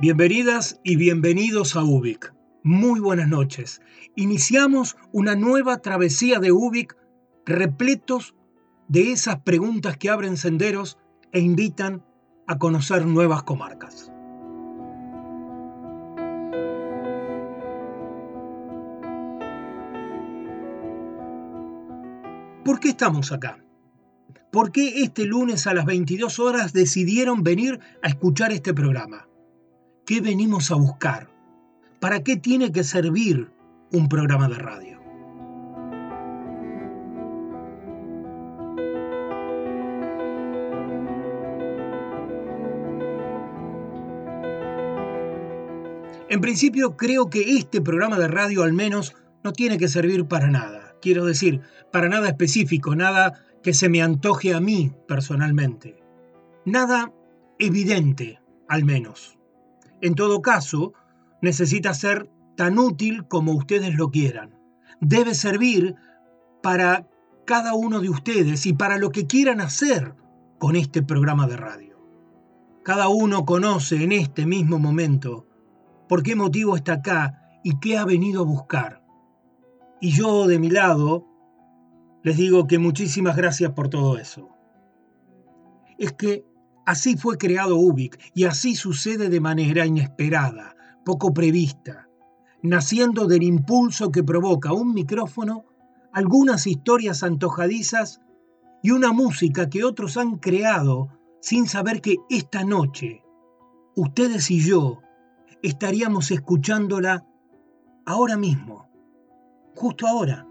Bienvenidas y bienvenidos a Ubik. Muy buenas noches. Iniciamos una nueva travesía de Ubik repletos de esas preguntas que abren senderos e invitan a conocer nuevas comarcas. ¿Por qué estamos acá? ¿Por qué este lunes a las 22 horas decidieron venir a escuchar este programa? ¿Qué venimos a buscar? ¿Para qué tiene que servir un programa de radio? En principio creo que este programa de radio al menos no tiene que servir para nada. Quiero decir, para nada específico, nada que se me antoje a mí personalmente. Nada evidente, al menos. En todo caso, necesita ser tan útil como ustedes lo quieran. Debe servir para cada uno de ustedes y para lo que quieran hacer con este programa de radio. Cada uno conoce en este mismo momento por qué motivo está acá y qué ha venido a buscar. Y yo de mi lado les digo que muchísimas gracias por todo eso. Es que Así fue creado Ubik y así sucede de manera inesperada, poco prevista, naciendo del impulso que provoca un micrófono, algunas historias antojadizas y una música que otros han creado sin saber que esta noche ustedes y yo estaríamos escuchándola ahora mismo, justo ahora.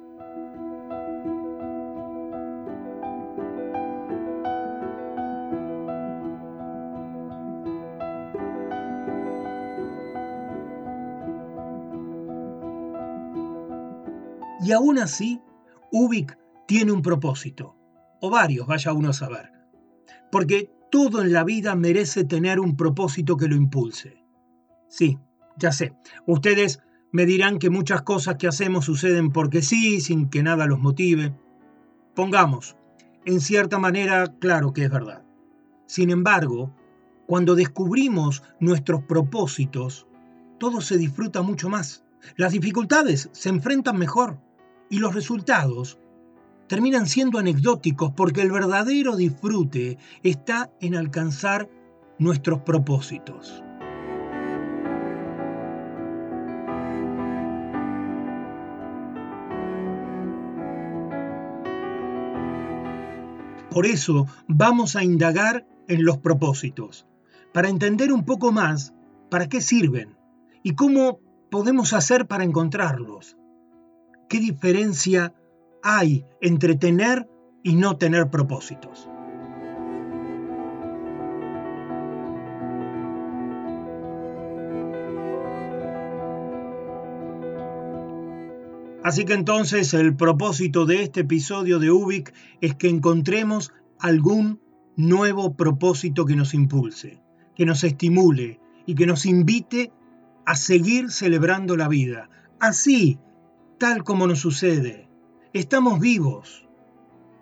Y aún así, Ubik tiene un propósito, o varios, vaya uno a saber. Porque todo en la vida merece tener un propósito que lo impulse. Sí, ya sé, ustedes me dirán que muchas cosas que hacemos suceden porque sí, sin que nada los motive. Pongamos, en cierta manera, claro que es verdad. Sin embargo, cuando descubrimos nuestros propósitos, todo se disfruta mucho más. Las dificultades se enfrentan mejor y los resultados terminan siendo anecdóticos porque el verdadero disfrute está en alcanzar nuestros propósitos. Por eso vamos a indagar en los propósitos, para entender un poco más para qué sirven y cómo podemos hacer para encontrarlos. ¿Qué diferencia hay entre tener y no tener propósitos? Así que entonces el propósito de este episodio de Ubik es que encontremos algún nuevo propósito que nos impulse, que nos estimule y que nos invite a seguir celebrando la vida. Así tal como nos sucede. Estamos vivos.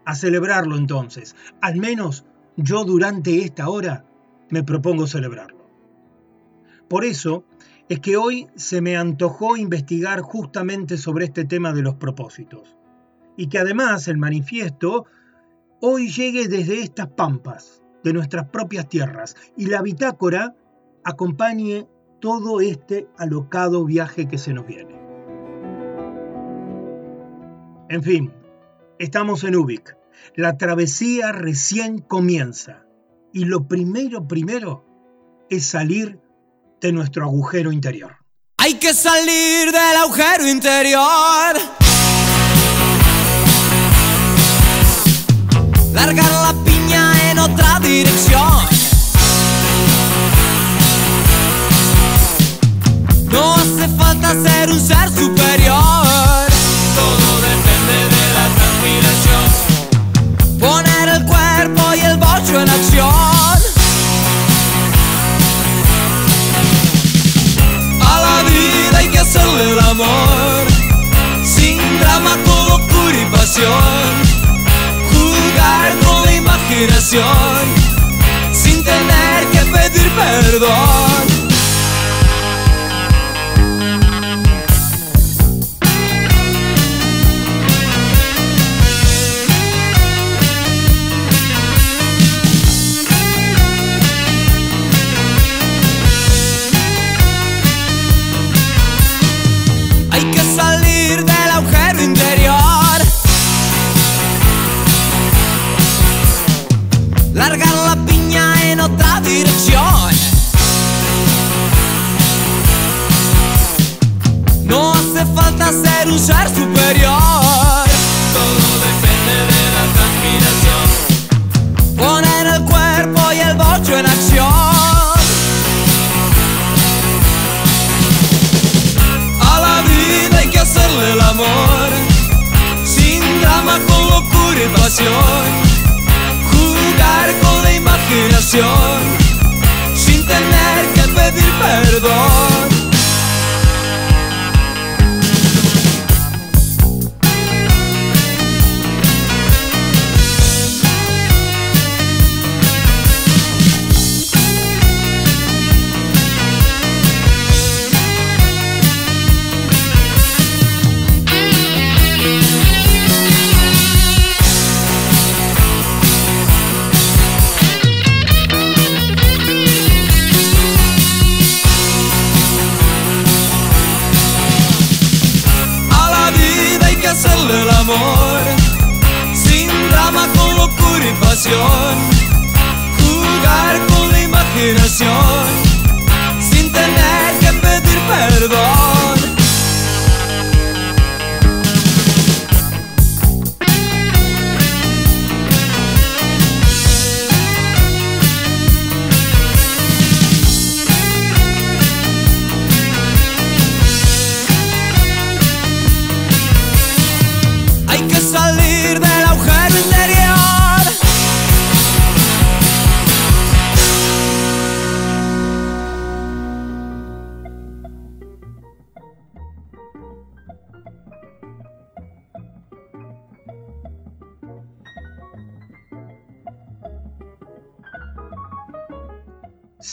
A celebrarlo entonces. Al menos yo durante esta hora me propongo celebrarlo. Por eso es que hoy se me antojó investigar justamente sobre este tema de los propósitos. Y que además el manifiesto hoy llegue desde estas pampas de nuestras propias tierras y la bitácora acompañe todo este alocado viaje que se nos viene. En fin, estamos en Ubik. La travesía recién comienza y lo primero, primero es salir de nuestro agujero interior. Hay que salir del agujero interior. Largar la piña en otra dirección. No hace falta ser un ser superior. Poner el cuerpo y el bocho en acción. A la vida hay que hacerle el amor. Sin drama, con locura y pasión. Jugar con la imaginación. Sin tener que pedir perdón.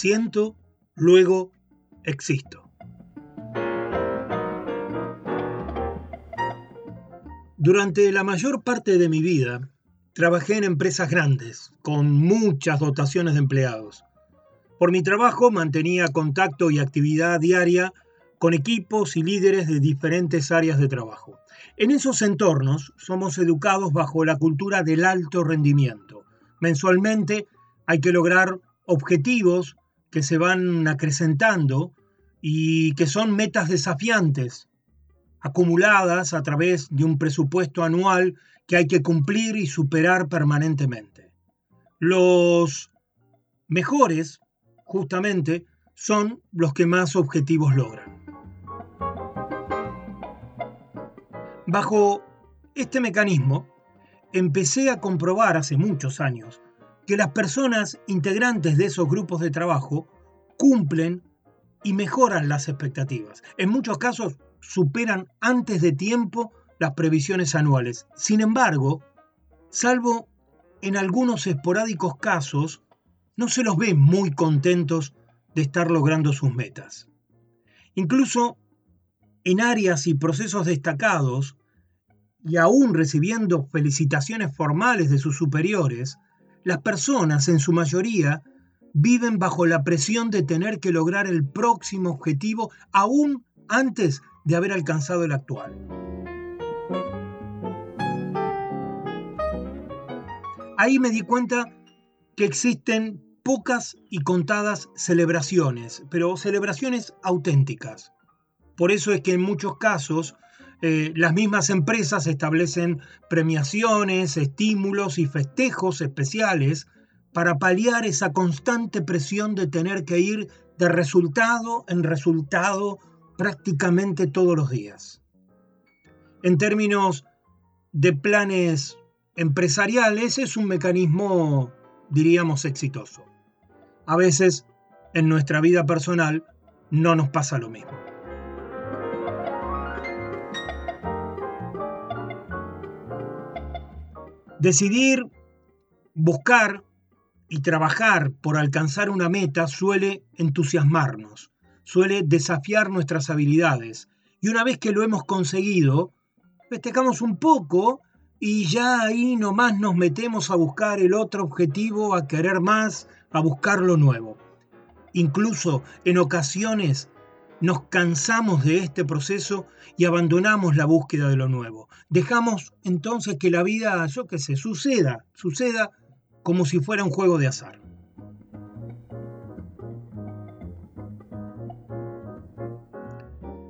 Siento, luego existo. Durante la mayor parte de mi vida trabajé en empresas grandes, con muchas dotaciones de empleados. Por mi trabajo mantenía contacto y actividad diaria con equipos y líderes de diferentes áreas de trabajo. En esos entornos somos educados bajo la cultura del alto rendimiento. Mensualmente hay que lograr objetivos que se van acrecentando y que son metas desafiantes, acumuladas a través de un presupuesto anual que hay que cumplir y superar permanentemente. Los mejores, justamente, son los que más objetivos logran. Bajo este mecanismo, empecé a comprobar hace muchos años que las personas integrantes de esos grupos de trabajo cumplen y mejoran las expectativas. En muchos casos superan antes de tiempo las previsiones anuales. Sin embargo, salvo en algunos esporádicos casos, no se los ve muy contentos de estar logrando sus metas. Incluso en áreas y procesos destacados y aún recibiendo felicitaciones formales de sus superiores, las personas en su mayoría viven bajo la presión de tener que lograr el próximo objetivo aún antes de haber alcanzado el actual. Ahí me di cuenta que existen pocas y contadas celebraciones, pero celebraciones auténticas. Por eso es que en muchos casos eh, las mismas empresas establecen premiaciones, estímulos y festejos especiales para paliar esa constante presión de tener que ir de resultado en resultado prácticamente todos los días. En términos de planes empresariales es un mecanismo, diríamos, exitoso. A veces en nuestra vida personal no nos pasa lo mismo. Decidir, buscar y trabajar por alcanzar una meta suele entusiasmarnos, suele desafiar nuestras habilidades. Y una vez que lo hemos conseguido, festejamos un poco y ya ahí nomás nos metemos a buscar el otro objetivo, a querer más, a buscar lo nuevo. Incluso en ocasiones nos cansamos de este proceso y abandonamos la búsqueda de lo nuevo. Dejamos entonces que la vida, yo qué sé, suceda, suceda como si fuera un juego de azar.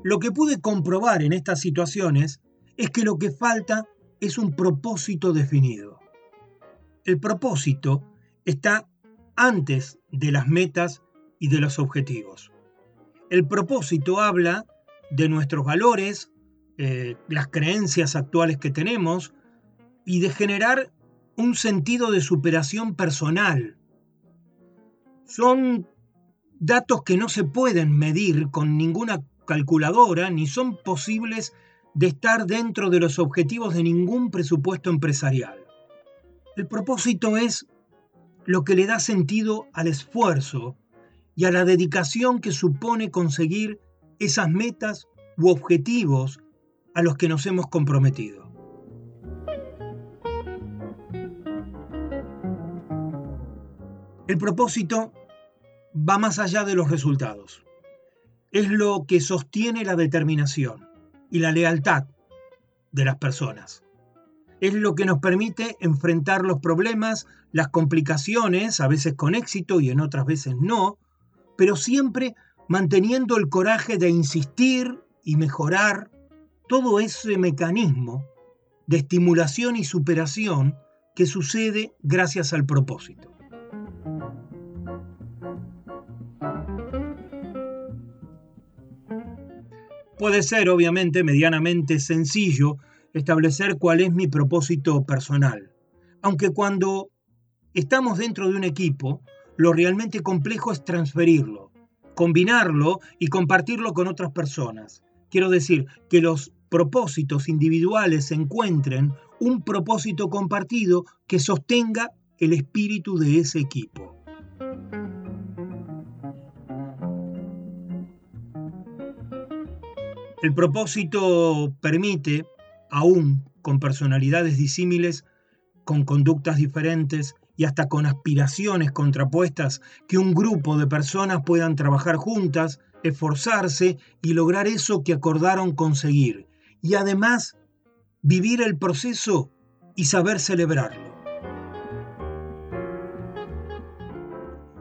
Lo que pude comprobar en estas situaciones es que lo que falta es un propósito definido. El propósito está antes de las metas y de los objetivos. El propósito habla de nuestros valores, eh, las creencias actuales que tenemos y de generar un sentido de superación personal. Son datos que no se pueden medir con ninguna calculadora ni son posibles de estar dentro de los objetivos de ningún presupuesto empresarial. El propósito es lo que le da sentido al esfuerzo y a la dedicación que supone conseguir esas metas u objetivos a los que nos hemos comprometido. El propósito va más allá de los resultados. Es lo que sostiene la determinación y la lealtad de las personas. Es lo que nos permite enfrentar los problemas, las complicaciones, a veces con éxito y en otras veces no, pero siempre manteniendo el coraje de insistir y mejorar todo ese mecanismo de estimulación y superación que sucede gracias al propósito. Puede ser, obviamente, medianamente sencillo establecer cuál es mi propósito personal. Aunque cuando estamos dentro de un equipo, lo realmente complejo es transferirlo, combinarlo y compartirlo con otras personas. Quiero decir, que los propósitos individuales encuentren un propósito compartido que sostenga el espíritu de ese equipo. El propósito permite, aún con personalidades disímiles, con conductas diferentes y hasta con aspiraciones contrapuestas, que un grupo de personas puedan trabajar juntas, esforzarse y lograr eso que acordaron conseguir. Y además, vivir el proceso y saber celebrarlo.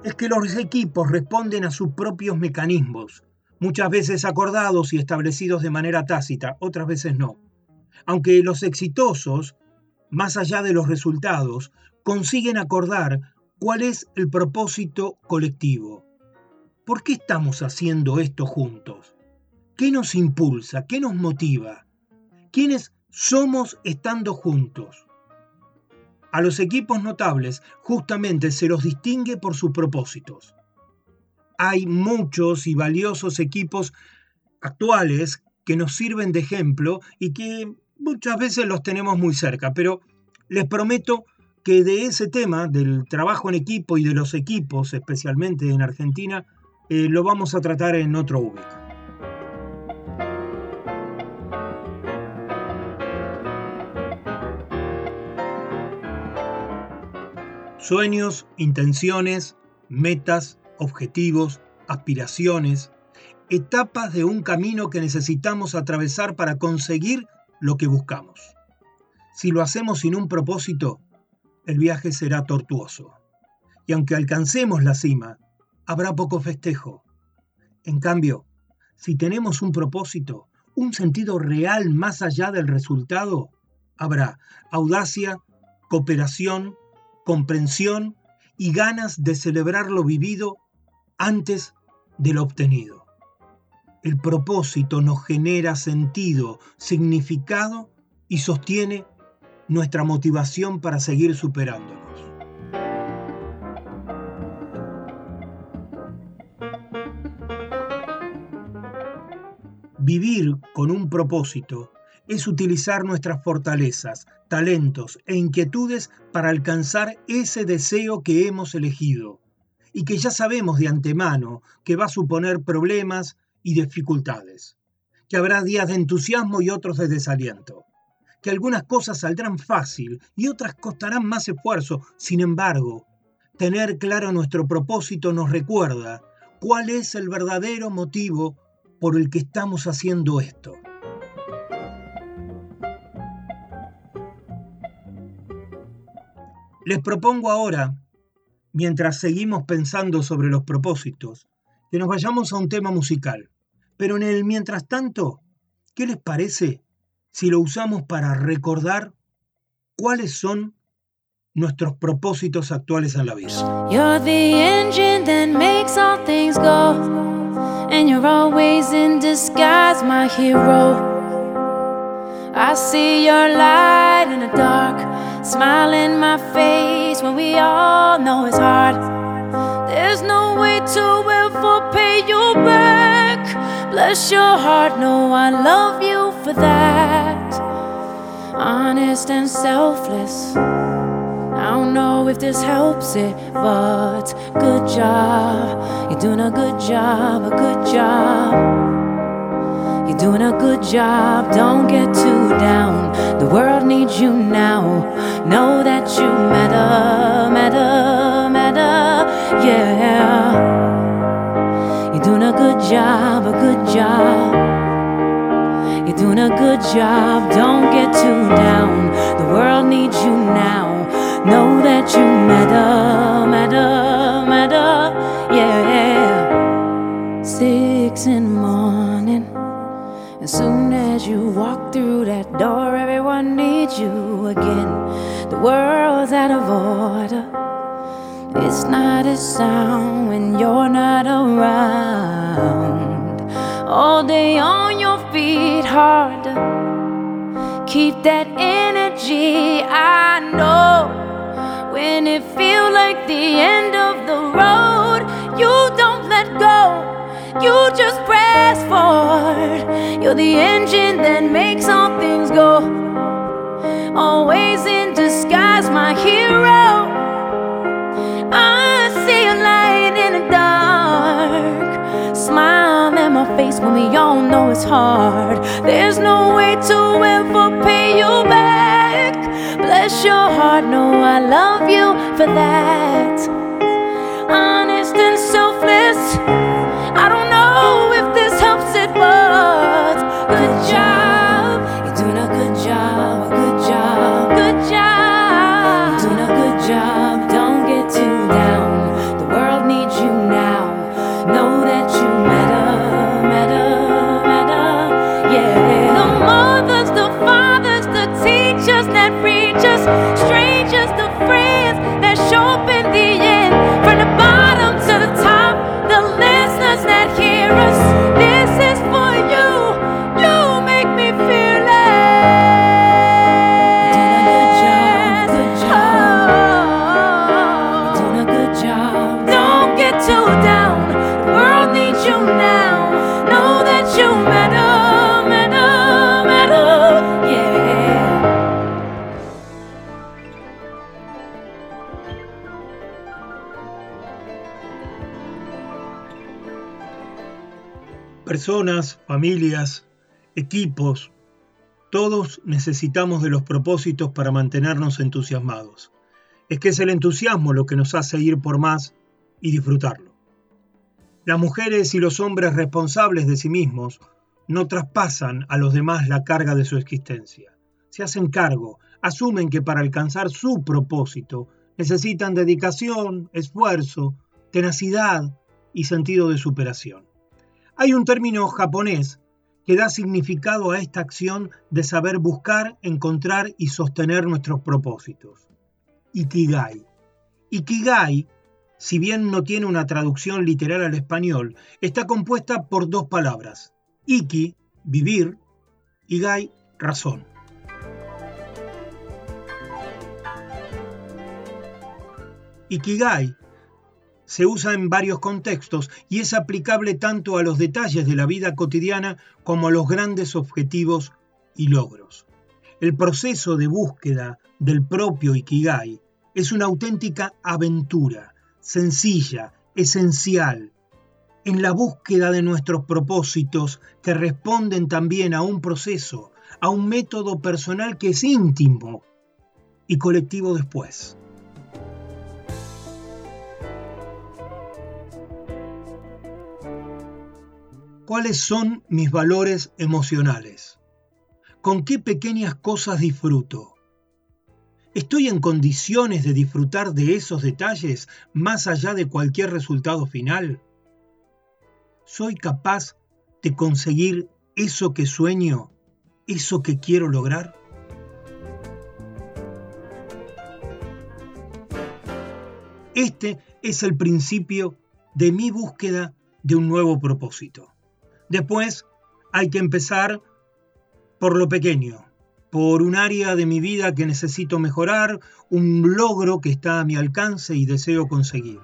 Es que los equipos responden a sus propios mecanismos, muchas veces acordados y establecidos de manera tácita, otras veces no. Aunque los exitosos, más allá de los resultados, consiguen acordar cuál es el propósito colectivo. ¿Por qué estamos haciendo esto juntos? ¿Qué nos impulsa? ¿Qué nos motiva? ¿Quiénes somos estando juntos? A los equipos notables justamente se los distingue por sus propósitos hay muchos y valiosos equipos actuales que nos sirven de ejemplo y que muchas veces los tenemos muy cerca, pero les prometo que de ese tema, del trabajo en equipo y de los equipos, especialmente en Argentina, eh, lo vamos a tratar en otro ubico. Sueños, intenciones, metas, objetivos, aspiraciones, etapas de un camino que necesitamos atravesar para conseguir lo que buscamos. Si lo hacemos sin un propósito, el viaje será tortuoso. Y aunque alcancemos la cima, habrá poco festejo. En cambio, si tenemos un propósito, un sentido real más allá del resultado, habrá audacia, cooperación, comprensión y ganas de celebrar lo vivido antes de lo obtenido. El propósito nos genera sentido, significado y sostiene nuestra motivación para seguir superándonos. Vivir con un propósito es utilizar nuestras fortalezas, talentos e inquietudes para alcanzar ese deseo que hemos elegido y que ya sabemos de antemano que va a suponer problemas y dificultades, que habrá días de entusiasmo y otros de desaliento, que algunas cosas saldrán fácil y otras costarán más esfuerzo. Sin embargo, tener claro nuestro propósito nos recuerda cuál es el verdadero motivo por el que estamos haciendo esto. Les propongo ahora, mientras seguimos pensando sobre los propósitos, que nos vayamos a un tema musical. Pero en el mientras tanto, ¿qué les parece si lo usamos para recordar cuáles son nuestros propósitos actuales en la vida? You're the engine that makes all things go. And you're always in disguise, my hero. I see your light in the dark. Smile in my face when we all know it's hard. There's no way to ever pay you back. Bless your heart, no, I love you for that. Honest and selfless. I don't know if this helps it, but good job. You're doing a good job, a good job. You're doing a good job, don't get too down. The world needs you now. Know that you matter, matter, matter, yeah. You're doing a good job, a good job. You're doing a good job, don't get too down. The world needs you now. Know that you matter, matter, matter, yeah. Six in the morning. As soon as you walk through that door, everyone needs you again. The world's out of order. It's not a sound when you're not around. All day on your feet, hard keep that energy. I know when it feels like the end of the road, you don't let go. You just press forward. You're the engine that makes all things go. Always in disguise, my hero. Face when we all know it's hard. There's no way to ever pay you back. Bless your heart, no, I love you for that. Honest and selfless. Personas, familias, equipos, todos necesitamos de los propósitos para mantenernos entusiasmados. es que es el entusiasmo lo que nos hace ir por más y disfrutarlo. Las mujeres y los hombres responsables de sí mismos no traspasan a los demás la carga de su existencia. Se hacen cargo, asumen que para alcanzar su propósito necesitan dedicación, esfuerzo, tenacidad y sentido de superación. Hay un término japonés que da significado a esta acción de saber buscar, encontrar y sostener nuestros propósitos. Ikigai. Ikigai, si bien no tiene una traducción literal al español, está compuesta por dos palabras. Iki, vivir, y gai, razón. Ikigai se usa en varios contextos y es aplicable tanto a los detalles de la vida cotidiana como a los grandes objetivos y logros. El proceso de búsqueda del propio Ikigai es una auténtica aventura, sencilla, esencial, en la búsqueda de nuestros propósitos que responden también a un proceso, a un método personal que es íntimo y colectivo después. ¿Cuáles son mis valores emocionales? ¿Con qué pequeñas cosas disfruto? ¿Estoy en condiciones de disfrutar de esos detalles más allá de cualquier resultado final? ¿Soy capaz de conseguir eso que sueño, eso que quiero lograr? Este es el principio de mi búsqueda de un nuevo propósito. Después hay que empezar por lo pequeño, por un área de mi vida que necesito mejorar, un logro que está a mi alcance y deseo conseguir.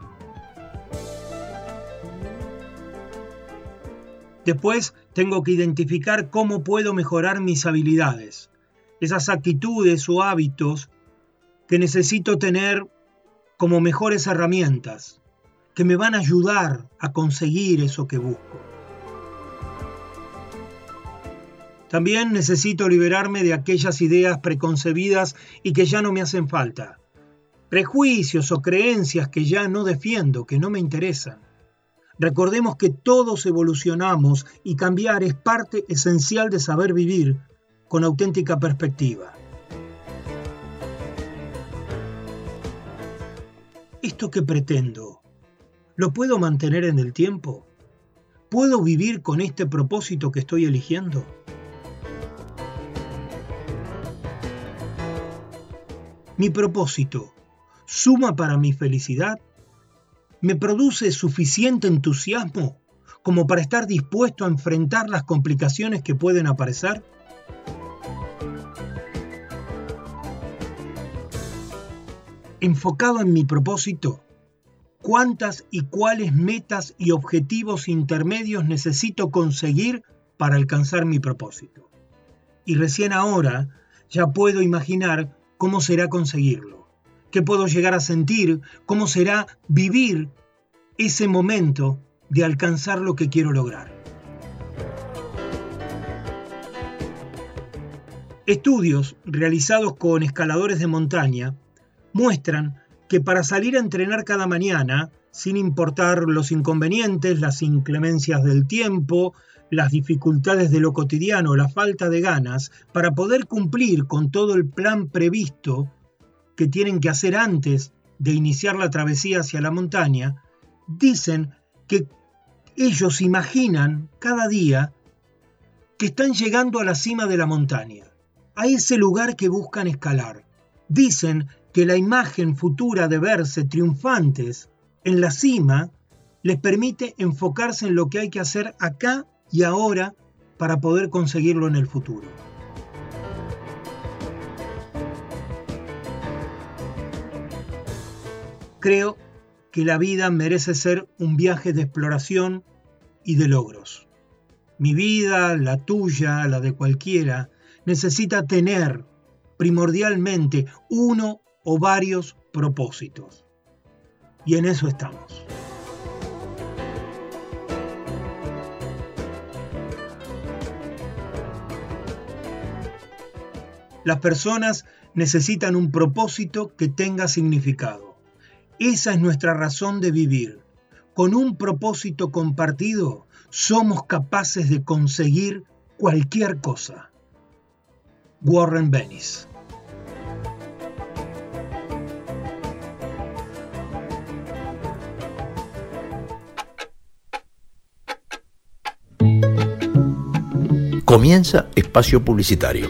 Después tengo que identificar cómo puedo mejorar mis habilidades, esas actitudes o hábitos que necesito tener como mejores herramientas, que me van a ayudar a conseguir eso que busco. También necesito liberarme de aquellas ideas preconcebidas y que ya no me hacen falta. Prejuicios o creencias que ya no defiendo, que no me interesan. Recordemos que todos evolucionamos y cambiar es parte esencial de saber vivir con auténtica perspectiva. ¿Esto que pretendo? ¿Lo puedo mantener en el tiempo? ¿Puedo vivir con este propósito que estoy eligiendo? Mi propósito suma para mi felicidad? ¿Me produce suficiente entusiasmo como para estar dispuesto a enfrentar las complicaciones que pueden aparecer? Enfocado en mi propósito, ¿cuántas y cuáles metas y objetivos intermedios necesito conseguir para alcanzar mi propósito? Y recién ahora ya puedo imaginar cómo será conseguirlo, qué puedo llegar a sentir, cómo será vivir ese momento de alcanzar lo que quiero lograr. Estudios realizados con escaladores de montaña muestran que para salir a entrenar cada mañana, sin importar los inconvenientes, las inclemencias del tiempo, las dificultades de lo cotidiano, la falta de ganas, para poder cumplir con todo el plan previsto que tienen que hacer antes de iniciar la travesía hacia la montaña, dicen que ellos imaginan cada día que están llegando a la cima de la montaña, a ese lugar que buscan escalar. Dicen que la imagen futura de verse triunfantes en la cima les permite enfocarse en lo que hay que hacer acá y ahora para poder conseguirlo en el futuro. Creo que la vida merece ser un viaje de exploración y de logros. Mi vida, la tuya, la de cualquiera, necesita tener primordialmente uno o varios propósitos. Y en eso estamos. Las personas necesitan un propósito que tenga significado. Esa es nuestra razón de vivir. Con un propósito compartido somos capaces de conseguir cualquier cosa. Warren Bennis Comienza espacio publicitario.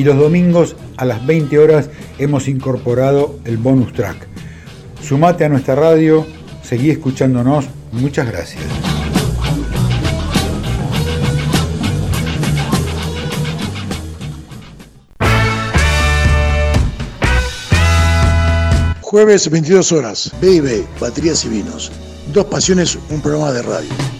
y los domingos a las 20 horas hemos incorporado el bonus track. Sumate a nuestra radio, seguí escuchándonos, muchas gracias. Jueves 22 horas, B&B, Baterías y Vinos. Dos pasiones, un programa de radio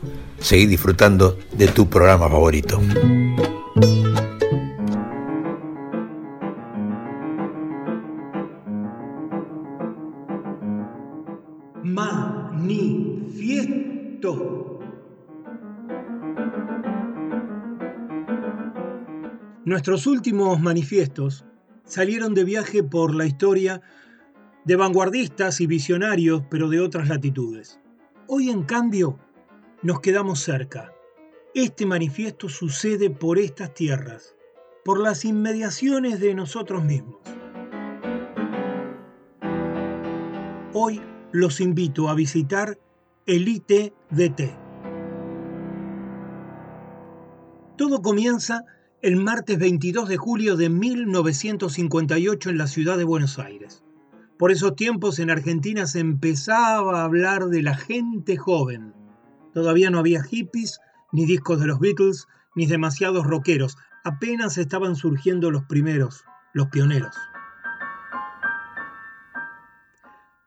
seguir disfrutando de tu programa favorito. Manifiesto. Nuestros últimos manifiestos salieron de viaje por la historia de vanguardistas y visionarios, pero de otras latitudes. Hoy, en cambio, nos quedamos cerca. Este manifiesto sucede por estas tierras, por las inmediaciones de nosotros mismos. Hoy los invito a visitar el ITDT. Todo comienza el martes 22 de julio de 1958 en la ciudad de Buenos Aires Por esos tiempos en Argentina se empezaba a hablar de la gente joven. Todavía no había hippies, ni discos de los Beatles, ni demasiados rockeros. Apenas estaban surgiendo los primeros, los pioneros.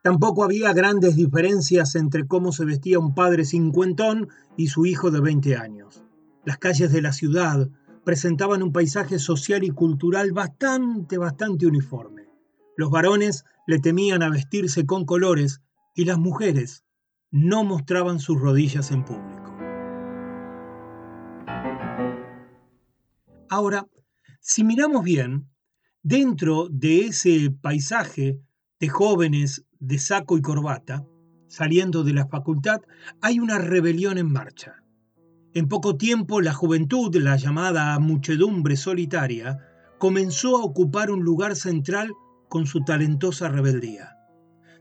Tampoco había grandes diferencias entre cómo se vestía un padre cincuentón y su hijo de 20 años. Las calles de la ciudad presentaban un paisaje social y cultural bastante, bastante uniforme. Los varones le temían a vestirse con colores y las mujeres no mostraban sus rodillas en público. Ahora, si miramos bien, dentro de ese paisaje de jóvenes de saco y corbata, saliendo de la facultad, hay una rebelión en marcha. En poco tiempo la juventud, la llamada muchedumbre solitaria, comenzó a ocupar un lugar central con su talentosa rebeldía.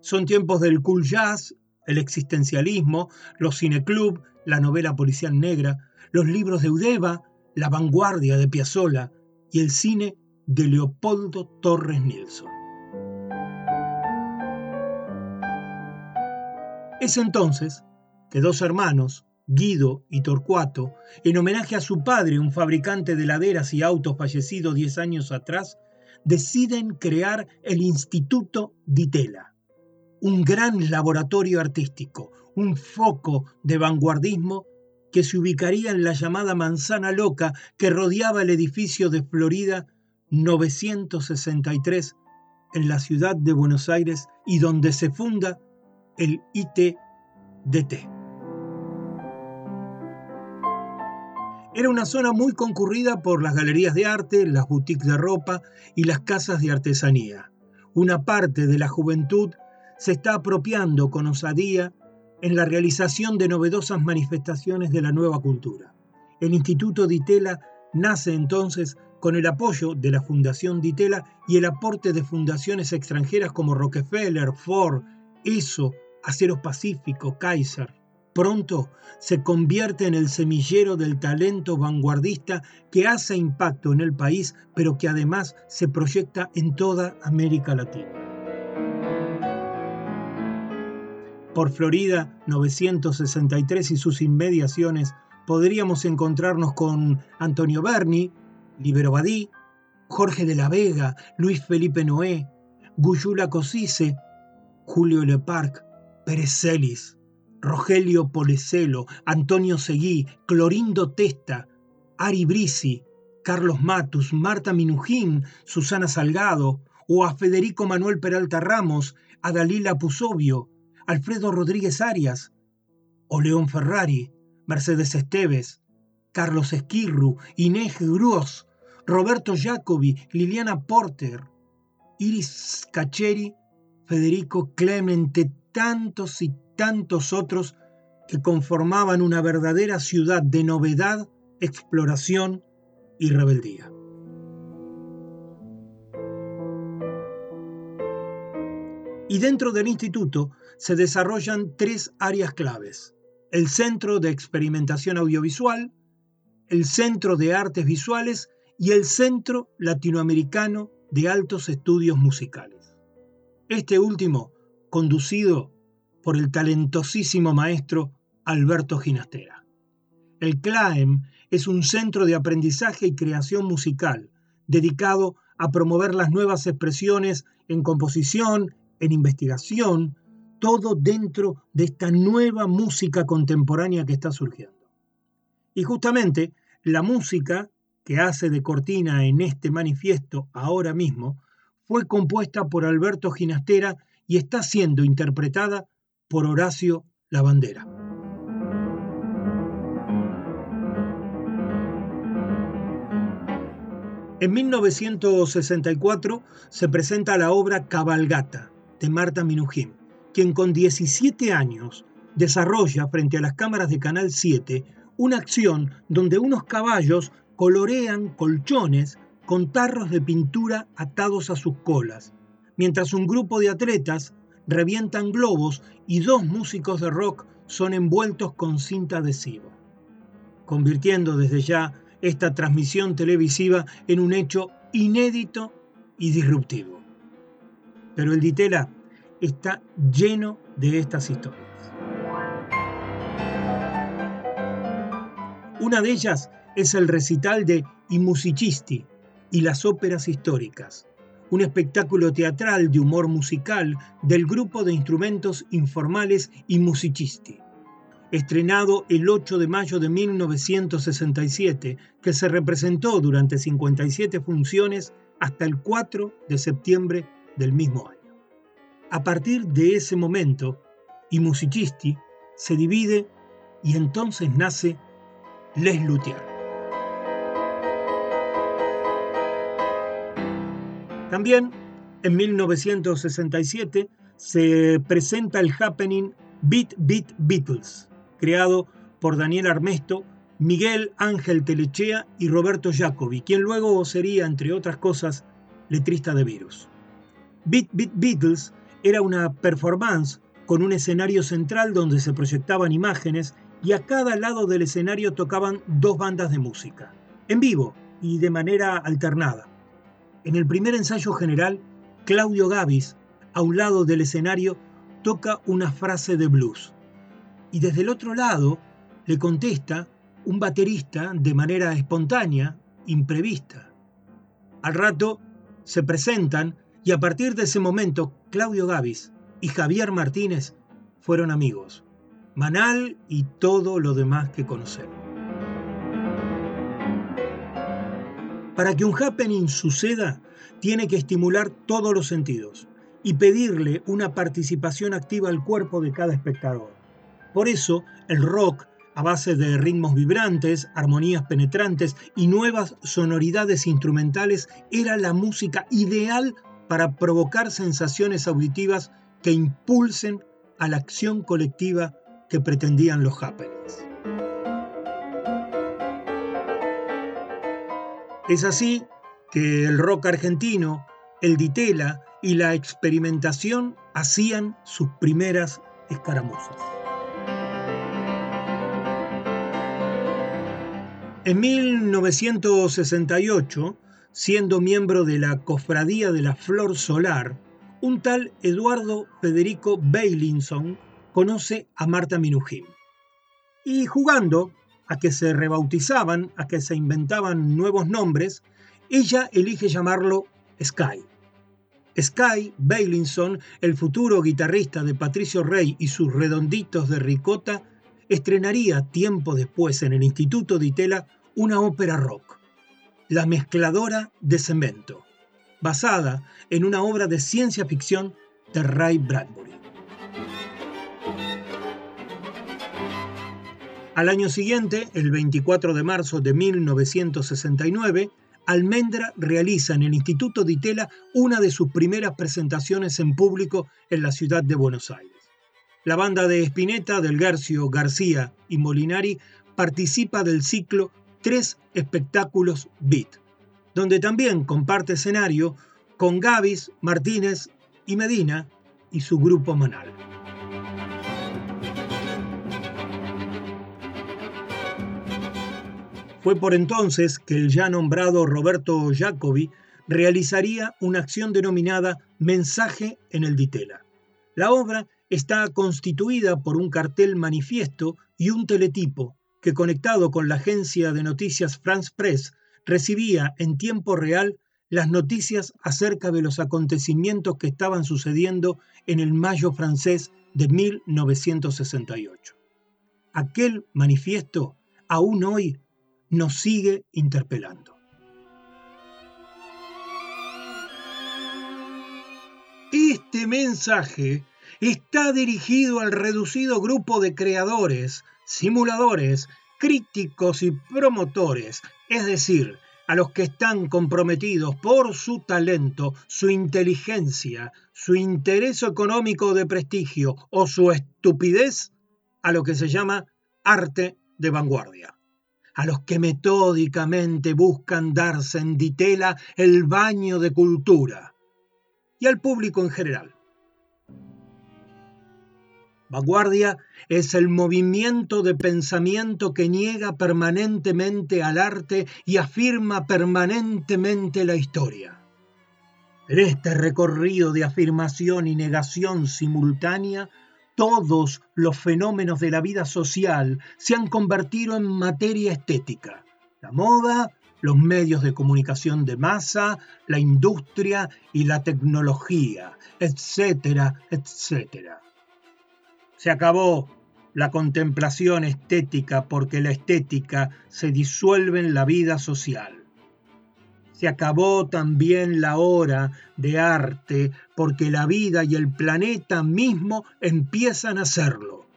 Son tiempos del cool jazz, el existencialismo, los cineclub, la novela policial negra, los libros de Udeva, la vanguardia de Piazzolla y el cine de Leopoldo Torres Nilsson. Es entonces que dos hermanos, Guido y Torcuato, en homenaje a su padre, un fabricante de laderas y autos fallecido 10 años atrás, deciden crear el Instituto Ditela, un gran laboratorio artístico, un foco de vanguardismo que se ubicaría en la llamada Manzana Loca que rodeaba el edificio de Florida 963 en la ciudad de Buenos Aires y donde se funda el ITDT. Era una zona muy concurrida por las galerías de arte, las boutiques de ropa y las casas de artesanía. Una parte de la juventud se está apropiando con osadía en la realización de novedosas manifestaciones de la nueva cultura. El Instituto Ditela nace entonces con el apoyo de la Fundación Ditela y el aporte de fundaciones extranjeras como Rockefeller, Ford, ESO, Aceros Pacífico, Kaiser pronto se convierte en el semillero del talento vanguardista que hace impacto en el país, pero que además se proyecta en toda América Latina. Por Florida 963 y sus inmediaciones podríamos encontrarnos con Antonio Berni, Libero Badí, Jorge de la Vega, Luis Felipe Noé, Guyula Cosice, Julio Leparc, Pérez Celis, Rogelio Polecelo, Antonio Seguí, Clorindo Testa, Ari Brisi, Carlos Matus, Marta Minujín, Susana Salgado, o a Federico Manuel Peralta Ramos, a Dalila Pusovio, Alfredo Rodríguez Arias, o León Ferrari, Mercedes Esteves, Carlos Esquirru, Inés Gruos, Roberto Jacobi, Liliana Porter, Iris Cacheri, Federico Clemente, tantos y tantos otros que conformaban una verdadera ciudad de novedad, exploración y rebeldía. Y dentro del instituto se desarrollan tres áreas claves. El Centro de Experimentación Audiovisual, el Centro de Artes Visuales y el Centro Latinoamericano de Altos Estudios Musicales. Este último, conducido por el talentosísimo maestro Alberto Ginastera. El CLAEM es un centro de aprendizaje y creación musical dedicado a promover las nuevas expresiones en composición, en investigación, todo dentro de esta nueva música contemporánea que está surgiendo. Y justamente la música que hace de cortina en este manifiesto ahora mismo fue compuesta por Alberto Ginastera y está siendo interpretada por Horacio Lavandera. En 1964 se presenta la obra Cabalgata de Marta Minujín, quien con 17 años desarrolla frente a las cámaras de Canal 7 una acción donde unos caballos colorean colchones con tarros de pintura atados a sus colas, mientras un grupo de atletas revientan globos y dos músicos de rock son envueltos con cinta adhesiva, convirtiendo desde ya esta transmisión televisiva en un hecho inédito y disruptivo. Pero el Ditela está lleno de estas historias. Una de ellas es el recital de I musicisti y las óperas históricas, un espectáculo teatral de humor musical del grupo de instrumentos informales I musicisti estrenado el 8 de mayo de 1967, que se representó durante 57 funciones hasta el 4 de septiembre del mismo año. A partir de ese momento, y Musicisti se divide y entonces nace Les Luthiers. También en 1967 se presenta el happening Beat Beat Beatles, creado por Daniel Armesto, Miguel Ángel Telechea y Roberto Jacobi, quien luego sería, entre otras cosas, letrista de Virus. Beat Beat Beatles era una performance con un escenario central donde se proyectaban imágenes y a cada lado del escenario tocaban dos bandas de música, en vivo y de manera alternada. En el primer ensayo general, Claudio Gavis, a un lado del escenario, toca una frase de blues y desde el otro lado le contesta un baterista de manera espontánea, imprevista. Al rato se presentan y a partir de ese momento Claudio Gavis y Javier Martínez fueron amigos. Manal y todo lo demás que conocemos. Para que un happening suceda, tiene que estimular todos los sentidos y pedirle una participación activa al cuerpo de cada espectador. Por eso, el rock, a base de ritmos vibrantes, armonías penetrantes y nuevas sonoridades instrumentales, era la música ideal para provocar sensaciones auditivas que impulsen a la acción colectiva que pretendían los happenings. Es así que el rock argentino, el ditela y la experimentación hacían sus primeras escaramuzas. En 1968, siendo miembro de la Cofradía de la Flor Solar, un tal Eduardo Federico Bailinson conoce a Marta Minujín. Y jugando a que se rebautizaban, a que se inventaban nuevos nombres, ella elige llamarlo Sky. Sky Bailinson, el futuro guitarrista de Patricio Rey y sus redonditos de ricota, estrenaría tiempo después en el Instituto de Itela una ópera rock, La mezcladora de cemento, basada en una obra de ciencia ficción de Ray Bradbury. Al año siguiente, el 24 de marzo de 1969, Almendra realiza en el Instituto de Itela una de sus primeras presentaciones en público en la ciudad de Buenos Aires. La banda de Spinetta, Del Garcio, García y Molinari participa del ciclo Tres espectáculos Beat, donde también comparte escenario con Gavis, Martínez y Medina y su grupo Manal. Fue por entonces que el ya nombrado Roberto Jacobi realizaría una acción denominada Mensaje en el Ditela. La obra está constituida por un cartel manifiesto y un teletipo que conectado con la agencia de noticias France Press recibía en tiempo real las noticias acerca de los acontecimientos que estaban sucediendo en el Mayo francés de 1968. Aquel manifiesto aún hoy nos sigue interpelando. Este mensaje está dirigido al reducido grupo de creadores, simuladores, críticos y promotores, es decir, a los que están comprometidos por su talento, su inteligencia, su interés económico de prestigio o su estupidez, a lo que se llama arte de vanguardia, a los que metódicamente buscan darse en ditela el baño de cultura, y al público en general Vanguardia es el movimiento de pensamiento que niega permanentemente al arte y afirma permanentemente la historia. En este recorrido de afirmación y negación simultánea, todos los fenómenos de la vida social se han convertido en materia estética. La moda, los medios de comunicación de masa, la industria y la tecnología, etcétera, etcétera. Se acabó la contemplación estética porque la estética se disuelve en la vida social. Se acabó también la hora de arte porque la vida y el planeta mismo empiezan a serlo.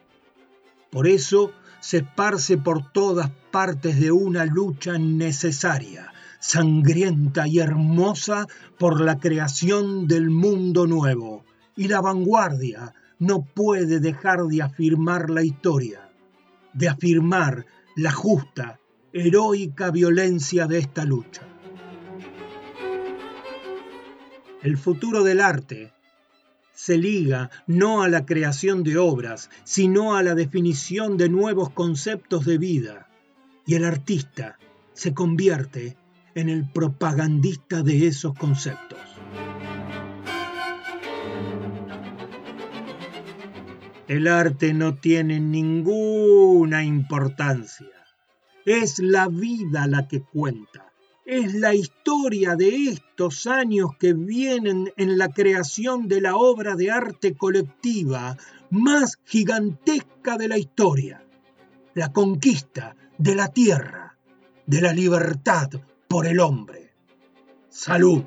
Por eso se esparce por todas partes de una lucha necesaria, sangrienta y hermosa por la creación del mundo nuevo. Y la vanguardia no puede dejar de afirmar la historia, de afirmar la justa, heroica violencia de esta lucha. El futuro del arte se liga no a la creación de obras, sino a la definición de nuevos conceptos de vida, y el artista se convierte en el propagandista de esos conceptos. El arte no tiene ninguna importancia. Es la vida la que cuenta es la historia de estos años que vienen en la creación de la obra de arte colectiva más gigantesca de la historia, la conquista de la tierra, de la libertad por el hombre. Salud.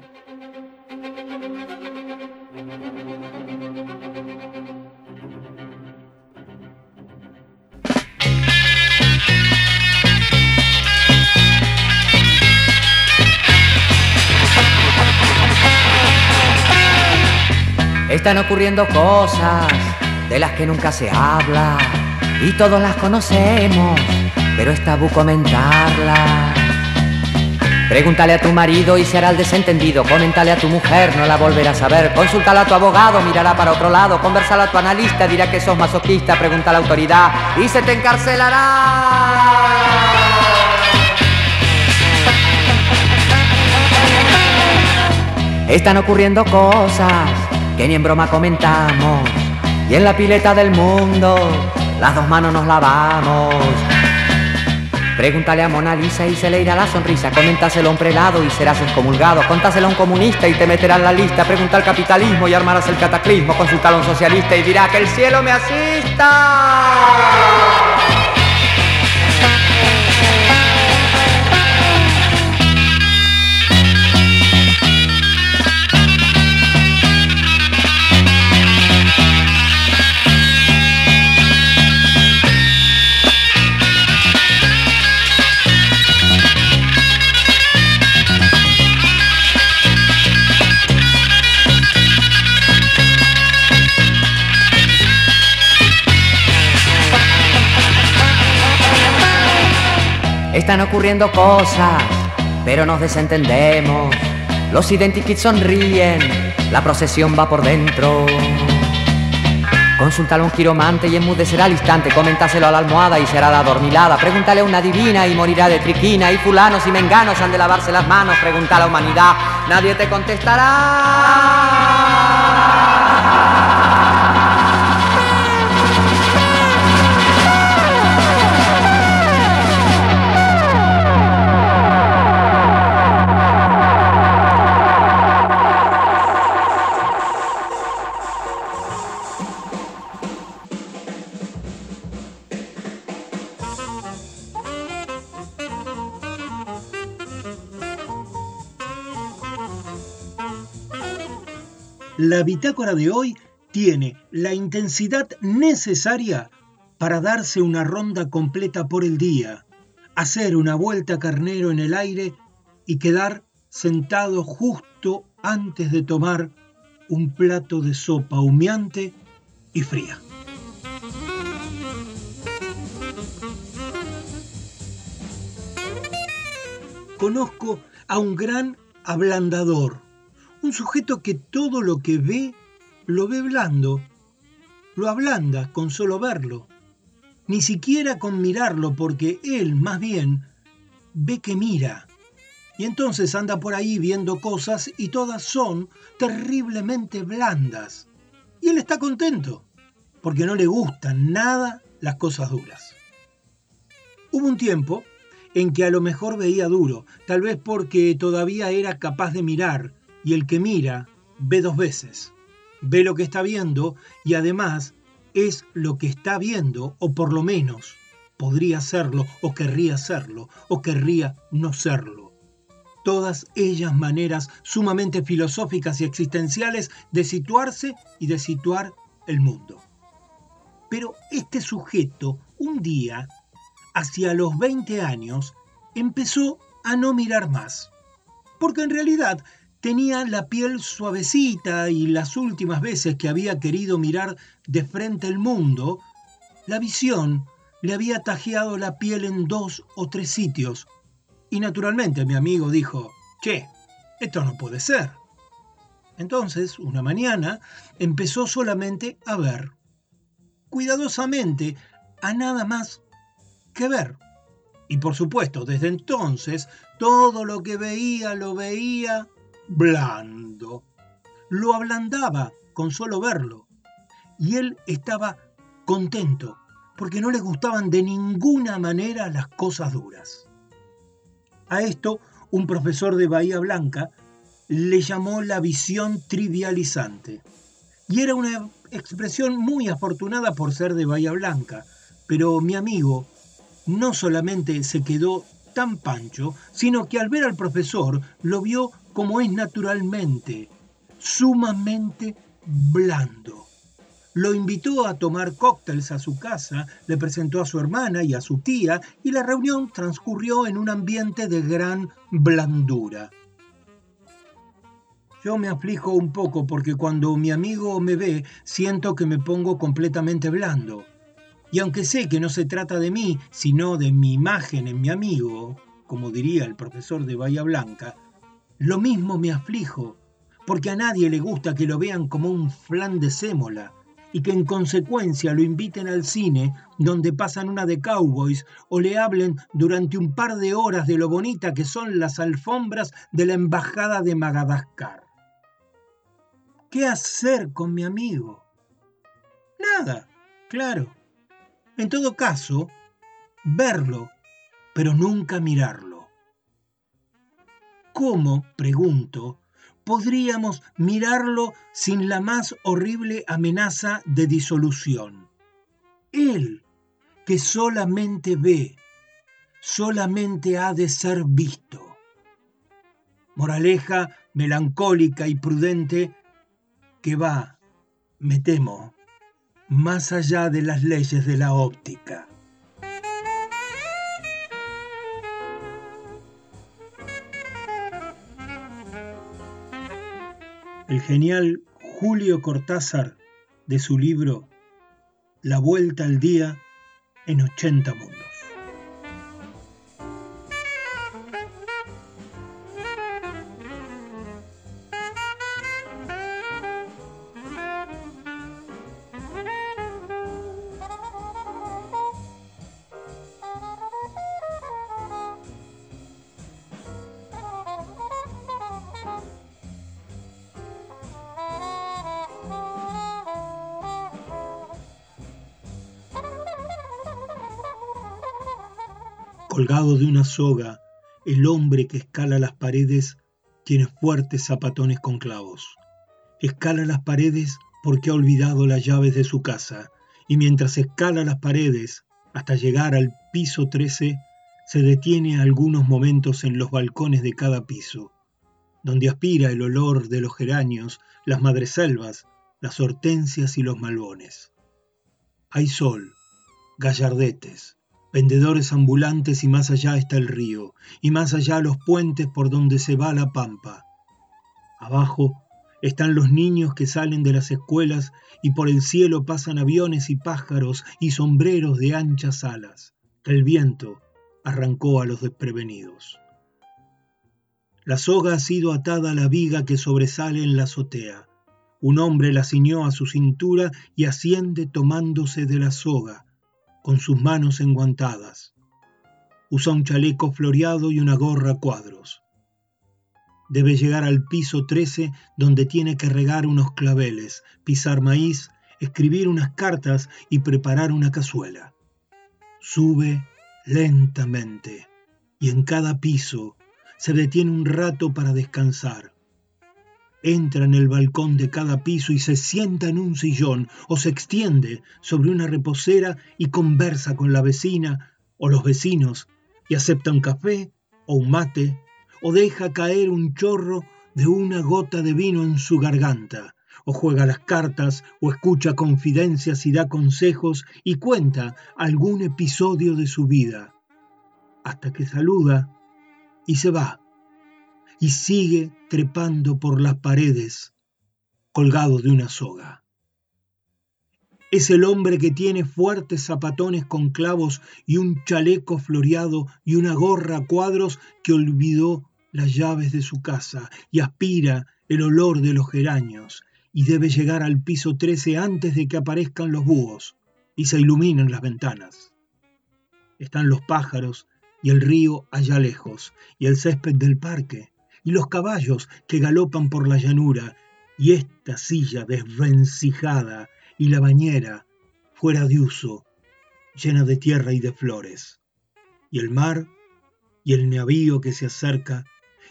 Están ocurriendo cosas de las que nunca se habla y todos las conocemos, pero es tabú comentarlas. Pregúntale a tu marido y será el desentendido. Coméntale a tu mujer, no la volverás a ver. Consúltale a tu abogado, mirará para otro lado. Conversale a tu analista, dirá que sos masoquista. Pregunta a la autoridad y se te encarcelará. Están ocurriendo cosas que ni en broma comentamos. Y en la pileta del mundo las dos manos nos lavamos. Pregúntale a Mona Lisa y se le irá la sonrisa. Coméntaselo a un prelado y serás excomulgado. Contáselo a un comunista y te meterá en la lista. Pregunta al capitalismo y armarás el cataclismo. Consultalo a un socialista y dirá que el cielo me asista. Están ocurriendo cosas, pero nos desentendemos. Los identikits sonríen, la procesión va por dentro. Consultale a un quiromante y enmudecerá al instante. Comentáselo a la almohada y será la adormilada. Pregúntale a una divina y morirá de triquina. Y fulanos y menganos han de lavarse las manos. Pregunta a la humanidad, nadie te contestará. La bitácora de hoy tiene la intensidad necesaria para darse una ronda completa por el día, hacer una vuelta carnero en el aire y quedar sentado justo antes de tomar un plato de sopa humeante y fría. Conozco a un gran ablandador un sujeto que todo lo que ve lo ve blando, lo ablanda con solo verlo, ni siquiera con mirarlo, porque él más bien ve que mira Y entonces anda por ahí viendo cosas y todas son terriblemente blandas. Y él está contento, porque no le gustan nada las cosas duras. Hubo un tiempo en que a lo mejor veía duro, tal vez porque todavía era capaz de mirar, y el que mira ve dos veces. Ve lo que está viendo y además es lo que está viendo, o por lo menos podría serlo, o querría serlo, o querría no serlo todas ellas maneras sumamente filosóficas y existenciales de situarse y de situar el mundo. Pero este sujeto, un día, hacia los 20 años, empezó a no mirar más, porque en realidad tenía la piel suavecita y las últimas veces que había querido mirar de frente el mundo, la visión le había tajeado la piel en dos o tres sitios, y naturalmente mi amigo dijo, che, esto no puede ser. Entonces, una mañana, empezó solamente a ver, cuidadosamente, a nada más que ver. Y por supuesto, desde entonces, todo lo que veía lo veía blando. Lo ablandaba con solo verlo. Y él estaba contento, porque no le gustaban de ninguna manera las cosas duras. A esto, un profesor de Bahía Blanca le llamó la visión trivializante. Y era una expresión muy afortunada por ser de Bahía Blanca, pero mi amigo no solamente se quedó tan pancho, sino que al ver al profesor lo vio como es naturalmente, sumamente blando. Lo invitó a tomar cócteles a su casa, le presentó a su hermana y a su tía y la reunión transcurrió en un ambiente de gran blandura. Yo me aflijo un poco porque cuando mi amigo me ve siento que me pongo completamente blando. Y aunque sé que no se trata de mí, sino de mi imagen en mi amigo, como diría el profesor de Bahía Blanca, lo mismo me aflijo, porque a nadie le gusta que lo vean como un flan de sémola, y que en consecuencia lo inviten al cine donde pasan una de cowboys o le hablen durante un par de horas de lo bonita que son las alfombras de la Embajada de Madagascar. ¿Qué hacer con mi amigo? Nada, claro. En todo caso, verlo, pero nunca mirarlo. ¿Cómo, pregunto, podríamos mirarlo sin la más horrible amenaza de disolución. Él, que solamente ve, solamente ha de ser visto. Moraleja melancólica y prudente que va, me temo, más allá de las leyes de la óptica. el genial Julio Cortázar de su libro La Vuelta al Día en 80 Mundos. Colgado de una soga, el hombre que escala las paredes tiene fuertes zapatones con clavos. Escala las paredes porque ha olvidado las llaves de su casa, y mientras escala las paredes hasta llegar al piso 13, se detiene algunos momentos en los balcones de cada piso, donde aspira el olor de los geranios, las madreselvas, las hortensias y los malbones. Hay sol, gallardetes, vendedores ambulantes y más allá está el río, y más allá los puentes por donde se va la pampa. Abajo están los niños que salen de las escuelas y por el cielo pasan aviones y pájaros y sombreros de anchas alas, el viento arrancó a los desprevenidos. La soga ha sido atada a la viga que sobresale en la azotea. Un hombre la ciñó a su cintura y asciende tomándose de la soga, con sus manos enguantadas. Usa un chaleco floreado y una gorra a cuadros. debe llegar al piso 13 donde tiene que regar unos claveles, pisar maíz, escribir unas cartas y preparar una cazuela. Sube lentamente y en cada piso se detiene un rato para descansar. Entra en el balcón de cada piso y se sienta en un sillón o se extiende sobre una reposera y conversa con la vecina o los vecinos y acepta un café o un mate o deja caer un chorro de una gota de vino en su garganta o juega las cartas, o escucha confidencias y da consejos y cuenta algún episodio de su vida, hasta que saluda y se va, y sigue trepando por las paredes, colgado de una soga. Es el hombre que tiene fuertes zapatones con clavos y un chaleco floreado y una gorra a cuadros que olvidó las llaves de su casa y aspira el olor de los geranios y debe llegar al piso 13 antes de que aparezcan los búhos y se iluminen las ventanas. Están los pájaros y el río allá lejos, y el césped del parque, y los caballos que galopan por la llanura, y esta silla desvencijada, y la bañera fuera de uso, llena de tierra y de flores, y el mar, y el navío que se acerca,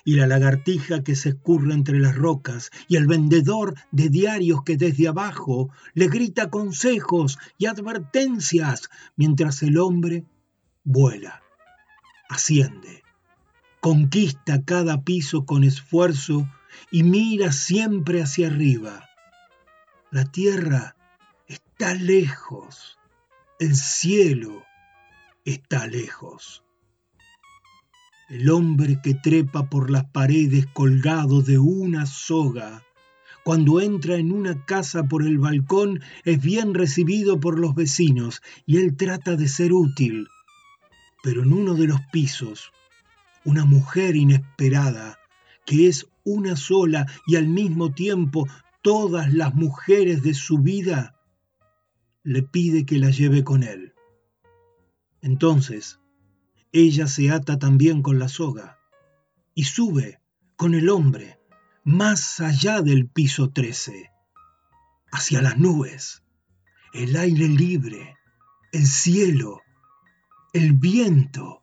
y la lagartija que se escurre entre las rocas, y el vendedor de diarios que desde abajo le grita consejos y advertencias, mientras el hombre vuela, asciende, conquista cada piso con esfuerzo y mira siempre hacia arriba. La tierra está lejos, el cielo está lejos. El hombre que trepa por las paredes colgado de una soga, cuando entra en una casa por el balcón, es bien recibido por los vecinos y él trata de ser útil. Pero en uno de los pisos, una mujer inesperada, que es una sola y al mismo tiempo todas las mujeres de su vida, le pide que la lleve con él. Entonces, ella se ata también con la soga y sube con el hombre más allá del piso 13, hacia las nubes, el aire libre, el cielo, el viento,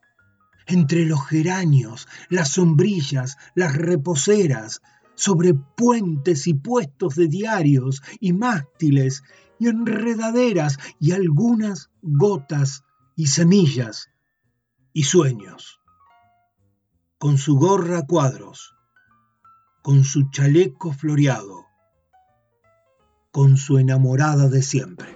entre los geranios, las sombrillas, las reposeras, sobre puentes y puestos de diarios y mástiles y enredaderas y algunas gotas y semillas y sueños, con su gorra a cuadros, con su chaleco floreado, con su enamorada de siempre.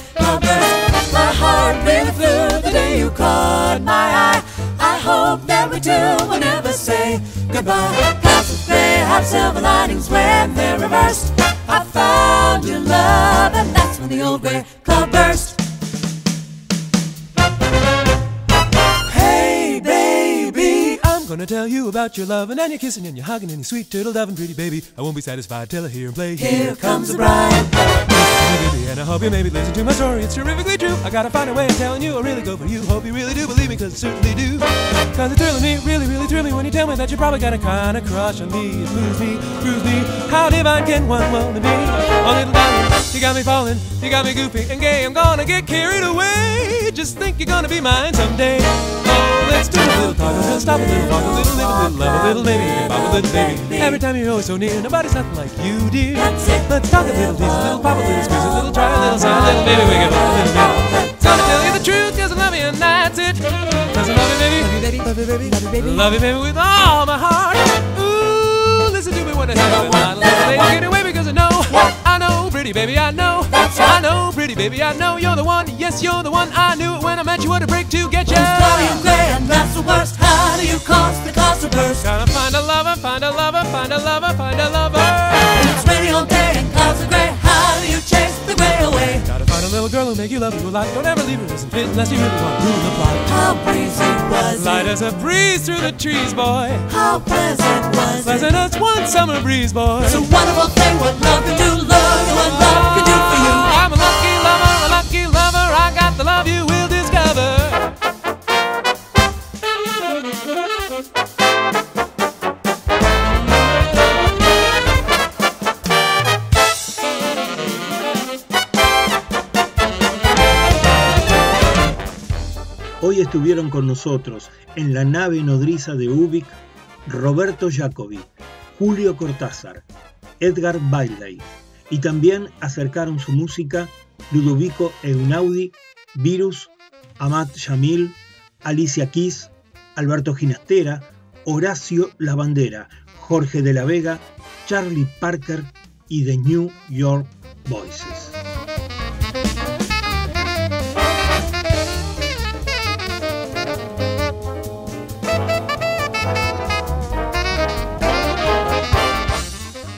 My heart really flew the day you caught my eye. I hope that we two will never say goodbye. Clouds gray have silver linings when they're reversed. I found your love, and that's when the old gray cloud burst. Hey, baby, I'm gonna tell you about your loving and your kissing and your hugging and your sweet turtle doving, pretty baby. I won't be satisfied till I hear him play. Here comes the bride. And I hope you maybe listen to my story. It's terrifically true. I gotta find a way of telling you I really go for you. Hope you really do believe me, cause I certainly do. Cause it's thrilling me, really, really thrilling me when you tell me that you probably got a kind of crush on me. It moves me, proves me. How divine can one woman be? Oh, little darling, you got me falling, you got me goofy and gay. I'm gonna get carried away. Just think you're gonna be mine someday. Oh, let's do a little talk, a little stop, a little walk, a little live, a little love, a little baby, pop a little baby. Every time you're always so near, nobody's nothing like you, dear. Let's talk a little, tease a little, pop a little, squeeze a little, try a little, sign a little, baby, we get a little bit. Gonna tell you the truth, cause I love you and that's it. Cause I love you, baby. Love you, baby. Love you, baby. Love you, baby. Love you, baby, with all my heart. Ooh, listen to me when I say it. Not a little pretty baby, I know. That's right. I know, pretty baby, I know. You're the one, yes, you're the one. I knew it when I met you What a break to get you. Starting glam, that's the worst. How do you cause the cause to burst? Gotta find a lover, find a lover, find a lover, find a lover. It's rainy all day and clouds are gray. How do you chase the gray away? Gotta find a little girl who'll make you love you a lot. Don't ever leave her isn't it? unless you really want to rule the plot. How breezy was Light it? Light as a breeze through the trees, boy. How pleasant was pleasant it? Pleasant as one summer breeze, boy. It's a wonderful thing what love can do. Love what love can do for you. I'm a lucky lover, a lucky lover. I got the love you will discover. Hoy estuvieron con nosotros en la nave nodriza de Ubik Roberto Jacobi, Julio Cortázar, Edgar Bailey y también acercaron su música Ludovico Einaudi, Virus, Amat Shamil, Alicia Keys, Alberto Ginastera, Horacio Lavandera, Jorge de la Vega, Charlie Parker y The New York Voices.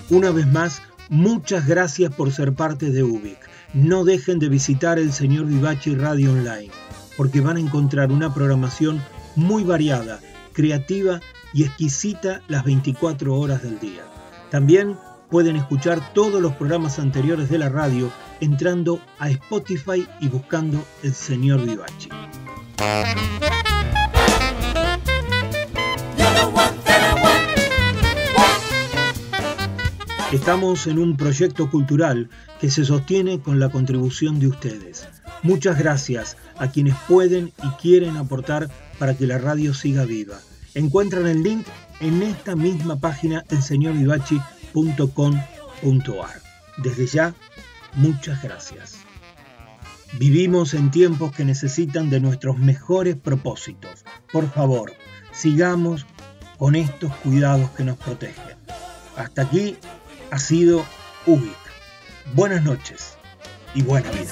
Una vez más, muchas gracias por ser parte de UBIC. No dejen de visitar el señor Vivachi Radio Online, porque van a encontrar una programación muy variada, creativa y exquisita las 24 horas del día. También pueden escuchar todos los programas anteriores de la radio entrando a Spotify y buscando el señor Vivachi. Estamos en un proyecto cultural que se sostiene con la contribución de ustedes. Muchas gracias a quienes pueden y quieren aportar para que la radio siga viva. Encuentran el link en esta misma página elseñorvivachi.com.ar. Desde ya, muchas gracias. Vivimos en tiempos que necesitan de nuestros mejores propósitos. Por favor, sigamos con estos cuidados que nos protegen. Hasta aquí ha sido UBIC. Buenas noches y buena vida.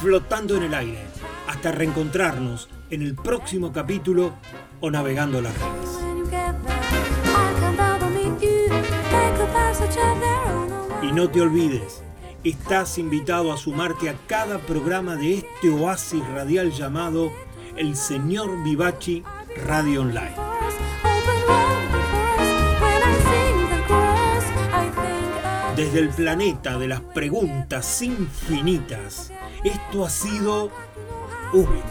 flotando en el aire hasta reencontrarnos en el próximo capítulo o navegando las redes. Y no te olvides, estás invitado a sumarte a cada programa de este oasis radial llamado El Señor Vivachi Radio Online. Desde el planeta de las preguntas infinitas, esto ha sido Ubik.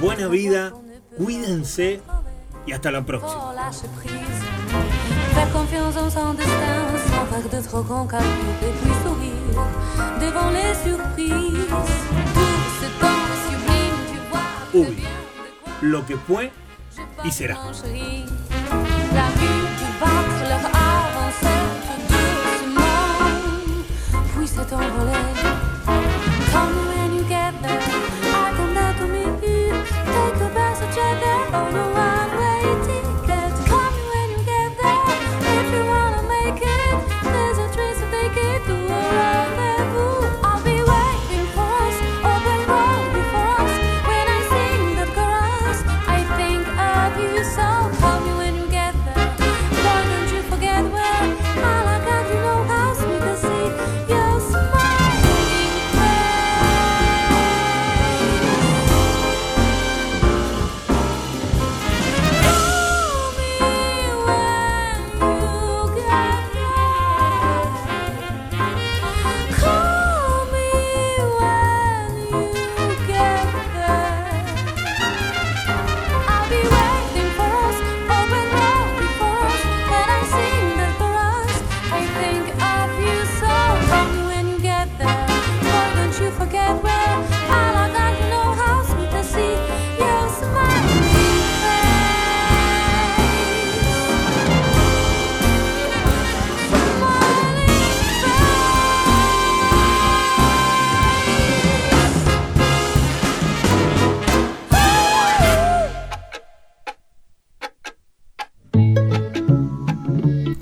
Buena vida, cuídense y hasta la próxima. Come down to meet you. Take a passage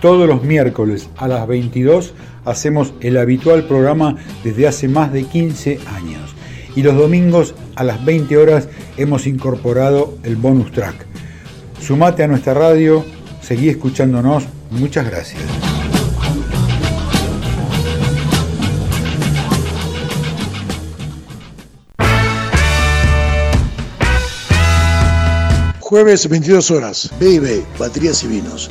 Todos los miércoles a las 22 hacemos el habitual programa desde hace más de 15 años. Y los domingos a las 20 horas hemos incorporado el bonus track. Sumate a nuestra radio, seguí escuchándonos. Muchas gracias. Jueves 22 horas, B&B, Baterías y Vinos.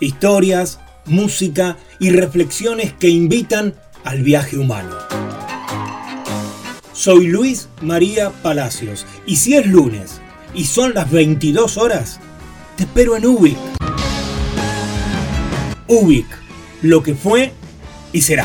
Historias, música y reflexiones que invitan al viaje humano. Soy Luis María Palacios y si es lunes y son las 22 horas, te espero en Ubik. Ubik, lo que fue y será.